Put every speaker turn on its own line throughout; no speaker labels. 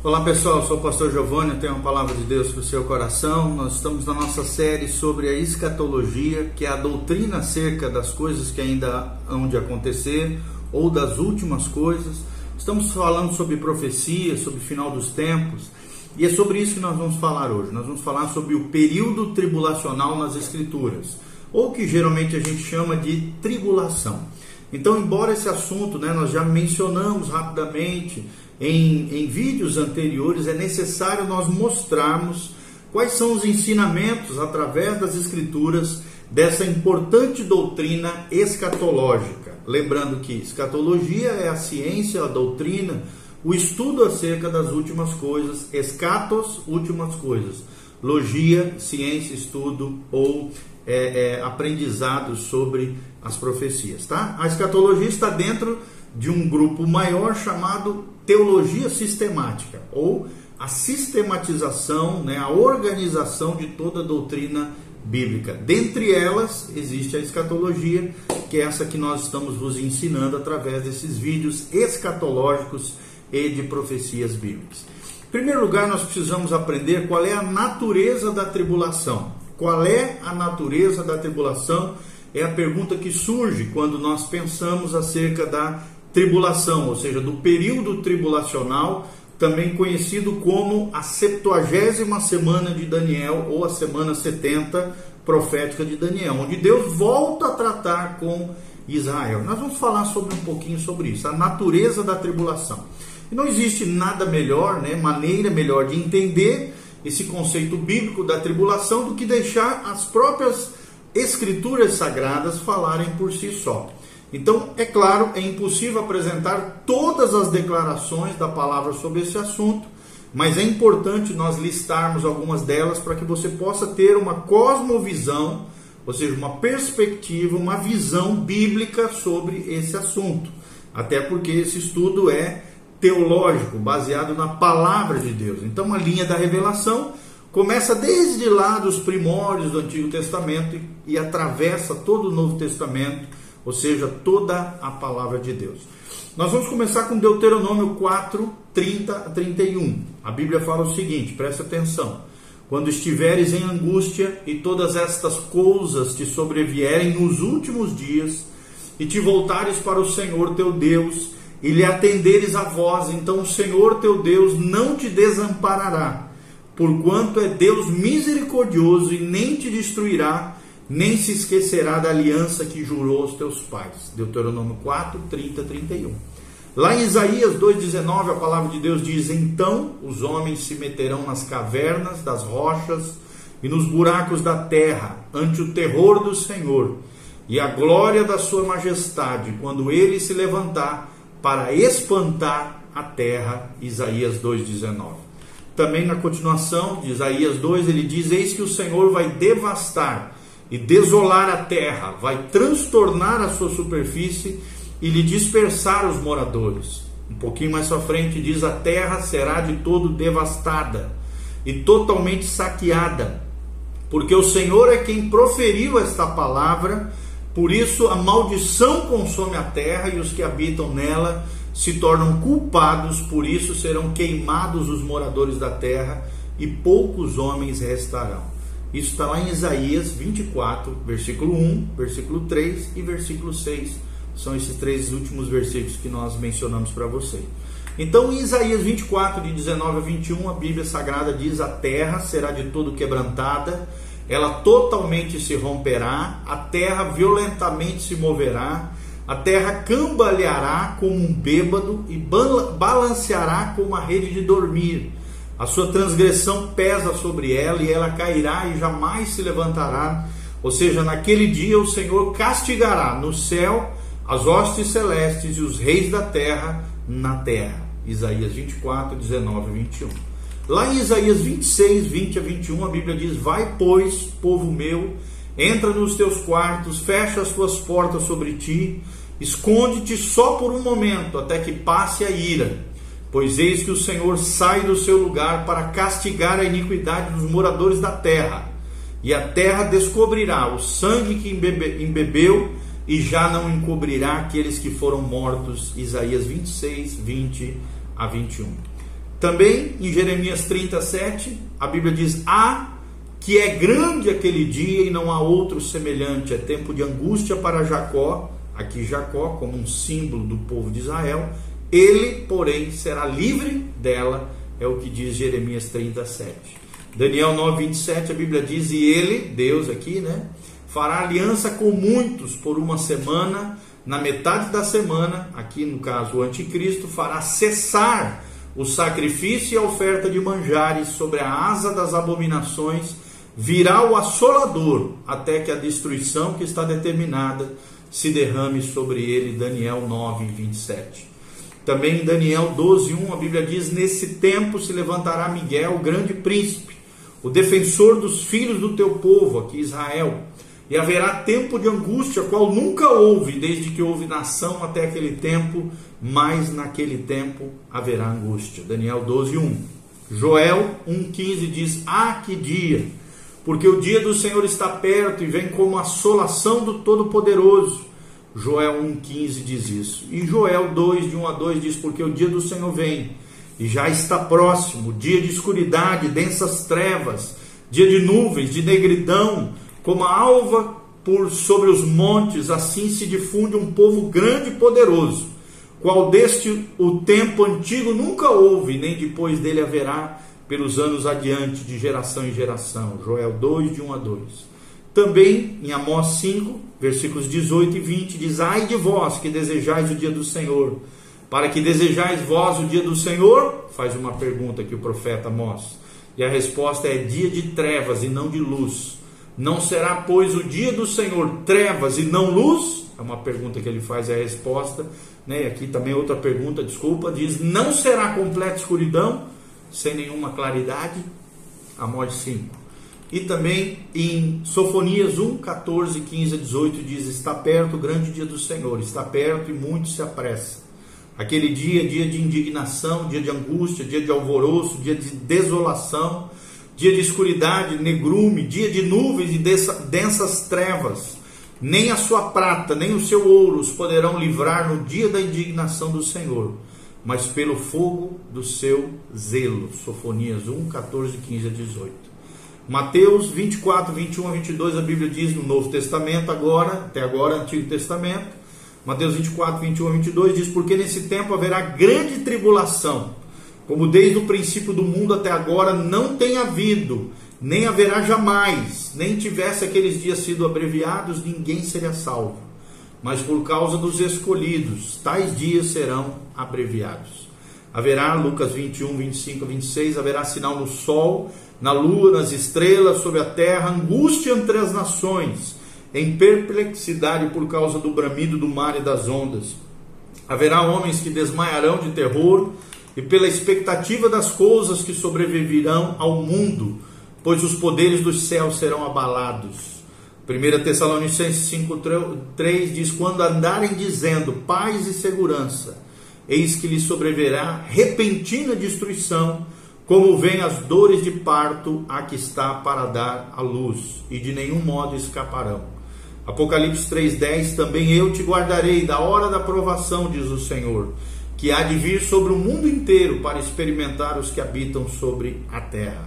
Olá pessoal, sou o pastor Giovanni, tenho uma palavra de Deus para o seu coração. Nós estamos na nossa série sobre a escatologia, que é a doutrina acerca das coisas que ainda hão de acontecer ou das últimas coisas. Estamos falando sobre profecia, sobre final dos tempos, e é sobre isso que nós vamos falar hoje. Nós vamos falar sobre o período tribulacional nas Escrituras, ou que geralmente a gente chama de tribulação. Então, embora esse assunto né, nós já mencionamos rapidamente em, em vídeos anteriores, é necessário nós mostrarmos quais são os ensinamentos através das Escrituras dessa importante doutrina escatológica. Lembrando que escatologia é a ciência, a doutrina, o estudo acerca das últimas coisas, escatos, últimas coisas, logia, ciência, estudo ou é, é, aprendizado sobre as profecias, tá? A escatologia está dentro de um grupo maior chamado teologia sistemática, ou a sistematização, né, a organização de toda a doutrina bíblica. Dentre elas existe a escatologia, que é essa que nós estamos vos ensinando através desses vídeos escatológicos e de profecias bíblicas. Em primeiro lugar, nós precisamos aprender qual é a natureza da tribulação. Qual é a natureza da tribulação? É a pergunta que surge quando nós pensamos acerca da tribulação, ou seja, do período tribulacional, também conhecido como a 70 semana de Daniel ou a semana 70 profética de Daniel, onde Deus volta a tratar com Israel. Nós vamos falar sobre um pouquinho sobre isso, a natureza da tribulação. E não existe nada melhor, né, maneira melhor de entender esse conceito bíblico da tribulação do que deixar as próprias escrituras sagradas falarem por si só. Então, é claro, é impossível apresentar todas as declarações da palavra sobre esse assunto, mas é importante nós listarmos algumas delas para que você possa ter uma cosmovisão, ou seja, uma perspectiva, uma visão bíblica sobre esse assunto. Até porque esse estudo é teológico, baseado na palavra de Deus. Então, a linha da revelação começa desde lá dos primórdios do Antigo Testamento e, atravessa todo o Novo Testamento ou seja, toda a palavra de Deus. Nós vamos começar com Deuteronômio 4, 30 a 31. A Bíblia fala o seguinte: presta atenção. Quando estiveres em angústia e todas estas coisas te sobrevierem nos últimos dias, e te voltares para o Senhor teu Deus, e lhe atenderes a voz, então o Senhor teu Deus não te desamparará, porquanto é Deus misericordioso e nem te destruirá, nem se esquecerá da aliança que jurou aos teus pais. Deuteronômio 4, 30, 31. Lá em Isaías 2,19, a palavra de Deus diz: Então os homens se meterão nas cavernas das rochas e nos buracos da terra, ante o terror do Senhor e a glória da sua majestade, quando ele se levantar para espantar a terra. Isaías 2,19. Também na continuação de Isaías 2, ele diz: Eis que o Senhor vai devastar e desolar a terra, vai transtornar a sua superfície e lhe dispersar os moradores. Um pouquinho mais à frente diz: a terra será de todo devastada e totalmente saqueada, porque o Senhor é quem proferiu esta palavra. Por isso a maldição consome a terra e os que habitam nela se tornam culpados, por isso serão queimados os moradores da terra e poucos homens restarão. Isso está lá em Isaías 24, versículo 1, versículo 3 e versículo 6. São esses três últimos versículos que nós mencionamos para você. Então, em Isaías 24, de 19 a 21, a Bíblia Sagrada diz: A terra será de todo quebrantada, ela totalmente se romperá, a terra violentamente se moverá, a terra cambaleará como um bêbado e balanceará como uma rede de dormir a sua transgressão pesa sobre ela e ela cairá e jamais se levantará. Ou seja, naquele dia o Senhor castigará no céu as hostes celestes e os reis da terra na terra. Isaías 24, 19 e 21. Lá em Isaías 26, 20 a 21, a Bíblia diz: Vai, pois, povo meu, entra nos teus quartos, fecha as tuas portas sobre ti, esconde-te só por um momento, até que passe a ira Pois eis que o Senhor sai do seu lugar para castigar a iniquidade dos moradores da terra, e a terra descobrirá o sangue que embebeu e já não encobrirá aqueles que foram mortos. Isaías 26, 20 a 21. Também em Jeremias 37, a Bíblia diz: Há que é grande aquele dia e não há outro semelhante. É tempo de angústia para Jacó, aqui Jacó como um símbolo do povo de Israel. Ele, porém, será livre dela, é o que diz Jeremias 37. Daniel 9, 27, a Bíblia diz: E ele, Deus aqui, né, fará aliança com muitos por uma semana. Na metade da semana, aqui no caso o anticristo, fará cessar o sacrifício e a oferta de manjares sobre a asa das abominações virá o assolador até que a destruição que está determinada se derrame sobre ele. Daniel 9, 27. Também em Daniel 12, 1, a Bíblia diz: Nesse tempo se levantará Miguel, o grande príncipe, o defensor dos filhos do teu povo, aqui Israel. E haverá tempo de angústia, qual nunca houve, desde que houve nação até aquele tempo, mas naquele tempo haverá angústia. Daniel 12, 1. Joel 1,15 diz: Ah, que dia! porque o dia do Senhor está perto e vem como assolação do Todo-Poderoso. Joel 1,15 diz isso. E Joel 2, de 1 a 2 diz: Porque o dia do Senhor vem e já está próximo dia de escuridade, densas trevas, dia de nuvens, de negridão, como a alva por sobre os montes, assim se difunde um povo grande e poderoso, qual deste o tempo antigo nunca houve, nem depois dele haverá pelos anos adiante, de geração em geração. Joel 2, de 1 a 2. Também em Amós 5, versículos 18 e 20, diz: Ai de vós que desejais o dia do Senhor. Para que desejais vós o dia do Senhor? Faz uma pergunta aqui o profeta Amós. E a resposta é: dia de trevas e não de luz. Não será, pois, o dia do Senhor trevas e não luz? É uma pergunta que ele faz, é a resposta. Né? Aqui também outra pergunta, desculpa, diz: Não será completa escuridão? sem nenhuma claridade, Amós 5. E também em Sofonias 1, 14, 15 a 18 diz: Está perto o grande dia do Senhor, está perto e muito se apressa. Aquele dia, dia de indignação, dia de angústia, dia de alvoroço, dia de desolação, dia de escuridade, negrume, dia de nuvens e densas trevas. Nem a sua prata, nem o seu ouro os poderão livrar no dia da indignação do Senhor mas pelo fogo do seu zelo. Sofonias 1, 14, 15 a 18. Mateus 24, 21 a 22, a Bíblia diz no Novo Testamento, agora, até agora, Antigo Testamento. Mateus 24, 21 a 22 diz: Porque nesse tempo haverá grande tribulação, como desde o princípio do mundo até agora não tem havido, nem haverá jamais, nem tivesse aqueles dias sido abreviados, ninguém seria salvo mas por causa dos escolhidos, tais dias serão abreviados. Haverá, Lucas 21, 25 a 26, haverá sinal no sol, na lua, nas estrelas, sobre a terra, angústia entre as nações, em perplexidade por causa do bramido do mar e das ondas. Haverá homens que desmaiarão de terror e pela expectativa das coisas que sobreviverão ao mundo, pois os poderes dos céus serão abalados. 1 Tessalonicenses 5,3 diz: Quando andarem dizendo paz e segurança, eis que lhes sobreverá repentina destruição, como vem as dores de parto a que está para dar a luz, e de nenhum modo escaparão. Apocalipse 3,10 Também eu te guardarei da hora da provação, diz o Senhor, que há de vir sobre o mundo inteiro para experimentar os que habitam sobre a terra.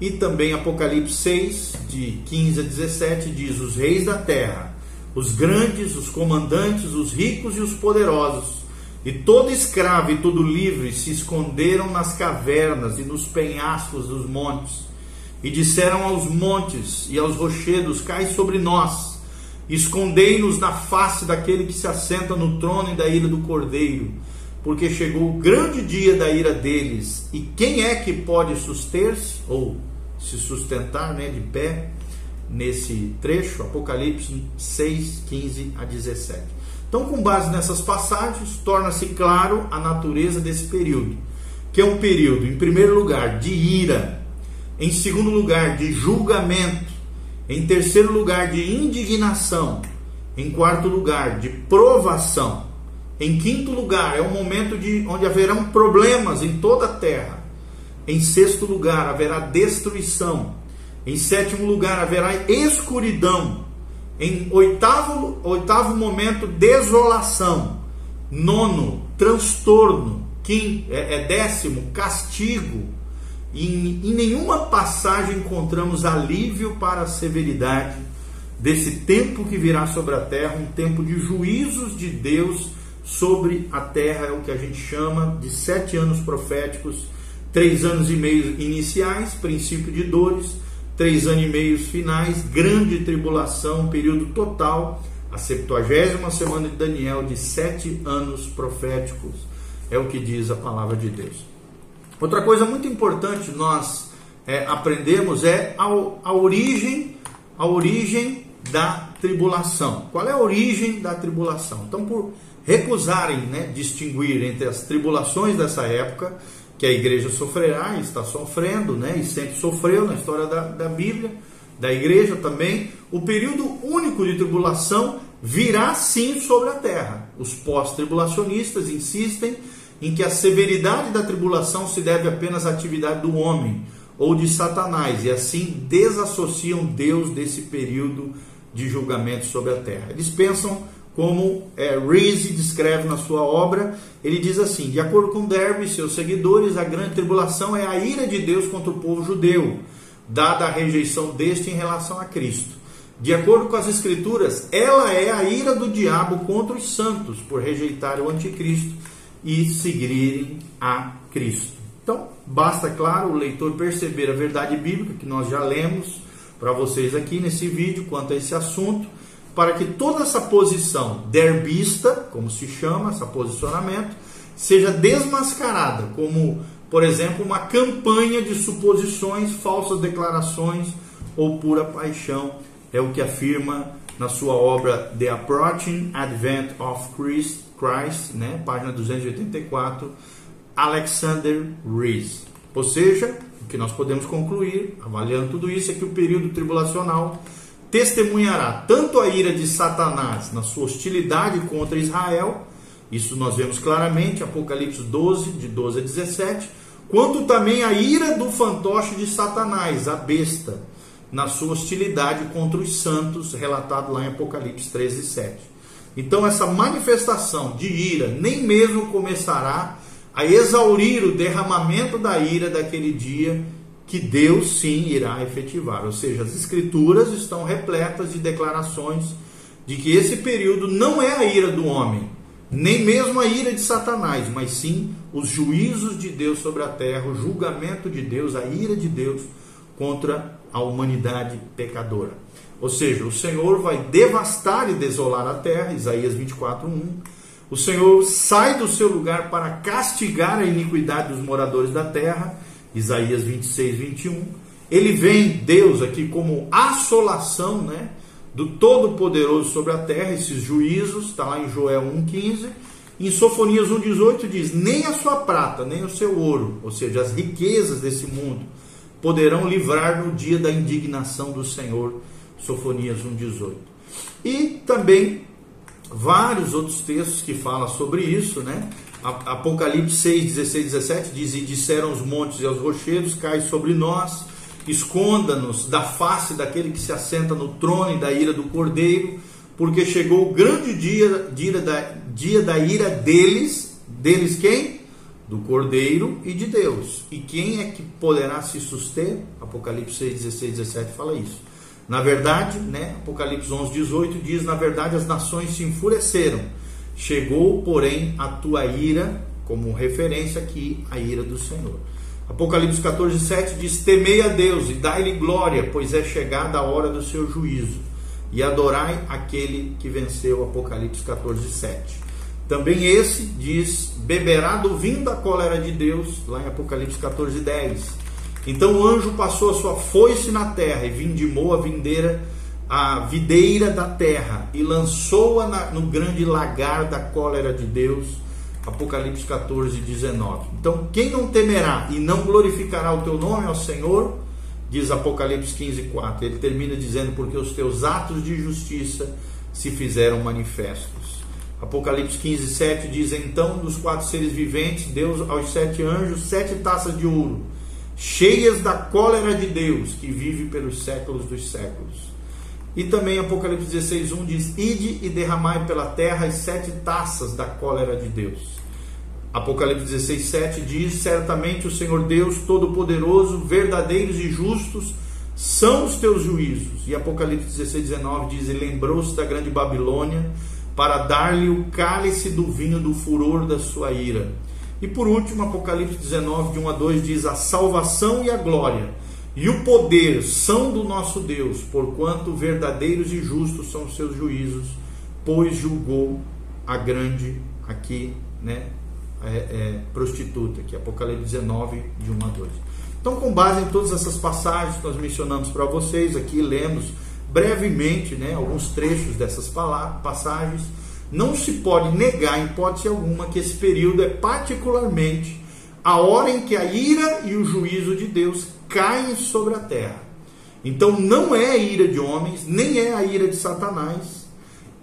E também Apocalipse 6, de 15 a 17, diz: Os reis da terra, os grandes, os comandantes, os ricos e os poderosos, e todo escravo e todo livre se esconderam nas cavernas e nos penhascos dos montes, e disseram aos montes e aos rochedos: Cai sobre nós, escondei-nos na face daquele que se assenta no trono e da ira do cordeiro porque chegou o grande dia da ira deles. E quem é que pode suster-se? Ou se sustentar né, de pé nesse trecho, Apocalipse 6, 15 a 17. Então, com base nessas passagens, torna-se claro a natureza desse período, que é um período, em primeiro lugar, de ira, em segundo lugar, de julgamento, em terceiro lugar, de indignação, em quarto lugar, de provação, em quinto lugar, é um momento de onde haverão problemas em toda a terra. Em sexto lugar, haverá destruição. Em sétimo lugar, haverá escuridão. Em oitavo, oitavo momento, desolação. Nono, transtorno. Quim, é, é décimo, castigo. Em, em nenhuma passagem encontramos alívio para a severidade desse tempo que virá sobre a terra, um tempo de juízos de Deus sobre a terra, é o que a gente chama de sete anos proféticos, três anos e meio iniciais, princípio de dores, três anos e meio finais, grande tribulação, período total, a septuagésima semana de Daniel, de sete anos proféticos, é o que diz a palavra de Deus. Outra coisa muito importante nós é, aprendemos é a, a origem, a origem da tribulação. Qual é a origem da tribulação? Então, por recusarem né, distinguir entre as tribulações dessa época, que a igreja sofrerá e está sofrendo, né, e sempre sofreu na história da, da Bíblia, da igreja também, o período único de tribulação virá sim sobre a terra. Os pós-tribulacionistas insistem em que a severidade da tribulação se deve apenas à atividade do homem ou de Satanás, e assim desassociam Deus desse período de julgamento sobre a terra. Eles pensam como é, Reese descreve na sua obra, ele diz assim: de acordo com Derby e seus seguidores, a grande tribulação é a ira de Deus contra o povo judeu, dada a rejeição deste em relação a Cristo. De acordo com as Escrituras, ela é a ira do diabo contra os santos por rejeitarem o anticristo e seguirem a Cristo. Então, basta, claro, o leitor perceber a verdade bíblica que nós já lemos para vocês aqui nesse vídeo quanto a esse assunto para que toda essa posição derbista, como se chama, esse posicionamento, seja desmascarada como, por exemplo, uma campanha de suposições, falsas declarações ou pura paixão, é o que afirma na sua obra The Approaching Advent of Christ, Christ né, página 284, Alexander Rees. Ou seja, o que nós podemos concluir, avaliando tudo isso, é que o período tribulacional testemunhará tanto a ira de Satanás na sua hostilidade contra Israel, isso nós vemos claramente, Apocalipse 12, de 12 a 17, quanto também a ira do fantoche de Satanás, a besta, na sua hostilidade contra os santos, relatado lá em Apocalipse 13, 7. Então, essa manifestação de ira nem mesmo começará a exaurir o derramamento da ira daquele dia que Deus sim irá efetivar. Ou seja, as escrituras estão repletas de declarações de que esse período não é a ira do homem, nem mesmo a ira de Satanás, mas sim os juízos de Deus sobre a terra, o julgamento de Deus, a ira de Deus contra a humanidade pecadora. Ou seja, o Senhor vai devastar e desolar a terra, Isaías 24:1. O Senhor sai do seu lugar para castigar a iniquidade dos moradores da terra Isaías 26, 21. Ele vem, Deus, aqui como assolação né, do Todo-Poderoso sobre a terra, esses juízos, está lá em Joel 1,15. Em Sofonias 1,18 diz: Nem a sua prata, nem o seu ouro, ou seja, as riquezas desse mundo, poderão livrar no dia da indignação do Senhor. Sofonias 1,18. E também vários outros textos que falam sobre isso, né? Apocalipse 6, 16, 17 diz: E disseram os montes e aos rochedos: Cai sobre nós, esconda-nos da face daquele que se assenta no trono e da ira do cordeiro, porque chegou o grande dia, dia, da, dia da ira deles. Deles quem? Do cordeiro e de Deus. E quem é que poderá se suster? Apocalipse 6, 16, 17 fala isso. Na verdade, né, Apocalipse 11, 18 diz: Na verdade, as nações se enfureceram Chegou, porém, a tua ira, como referência aqui, a ira do Senhor. Apocalipse 14, 7 diz: Temei a Deus e dai-lhe glória, pois é chegada a hora do seu juízo, e adorai aquele que venceu. Apocalipse 14, 7. Também esse diz: Beberá do vinho da cólera de Deus, lá em Apocalipse 14, 10. Então o anjo passou a sua foice na terra e vindimou a vindeira a videira da terra e lançou-a no grande lagar da cólera de Deus. Apocalipse 14, 19. Então, quem não temerá e não glorificará o teu nome ao Senhor, diz Apocalipse 15, 4. Ele termina dizendo: Porque os teus atos de justiça se fizeram manifestos. Apocalipse 15, 7 diz: Então, dos quatro seres viventes, Deus aos sete anjos, sete taças de ouro, cheias da cólera de Deus, que vive pelos séculos dos séculos. E também Apocalipse 16, 1 diz: Ide e derramai pela terra as sete taças da cólera de Deus. Apocalipse 16, 7 diz: Certamente o Senhor Deus Todo-Poderoso, verdadeiros e justos são os teus juízos. E Apocalipse 16, 19 diz: E lembrou-se da grande Babilônia para dar-lhe o cálice do vinho do furor da sua ira. E por último, Apocalipse 19, de 1 a 2 diz: A salvação e a glória e o poder são do nosso Deus, porquanto verdadeiros e justos são os seus juízos, pois julgou a grande aqui, né, é, é, prostituta, que é Apocalipse 19, de 1 a 2. Então, com base em todas essas passagens que nós mencionamos para vocês aqui, lemos brevemente né, alguns trechos dessas passagens, não se pode negar, em hipótese alguma, que esse período é particularmente a hora em que a ira e o juízo de Deus caem sobre a terra. Então não é a ira de homens, nem é a ira de Satanás,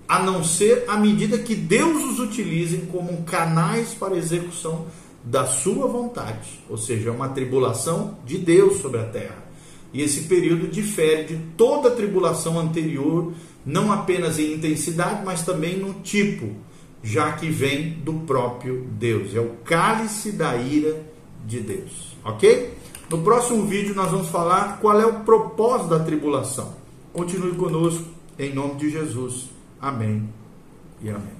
a não ser à medida que Deus os utilize como canais para execução da sua vontade, ou seja, é uma tribulação de Deus sobre a terra. E esse período difere de toda a tribulação anterior, não apenas em intensidade, mas também no tipo, já que vem do próprio Deus. É o cálice da ira de Deus, ok? No próximo vídeo nós vamos falar qual é o propósito da tribulação. Continue conosco, em nome de Jesus. Amém e amém.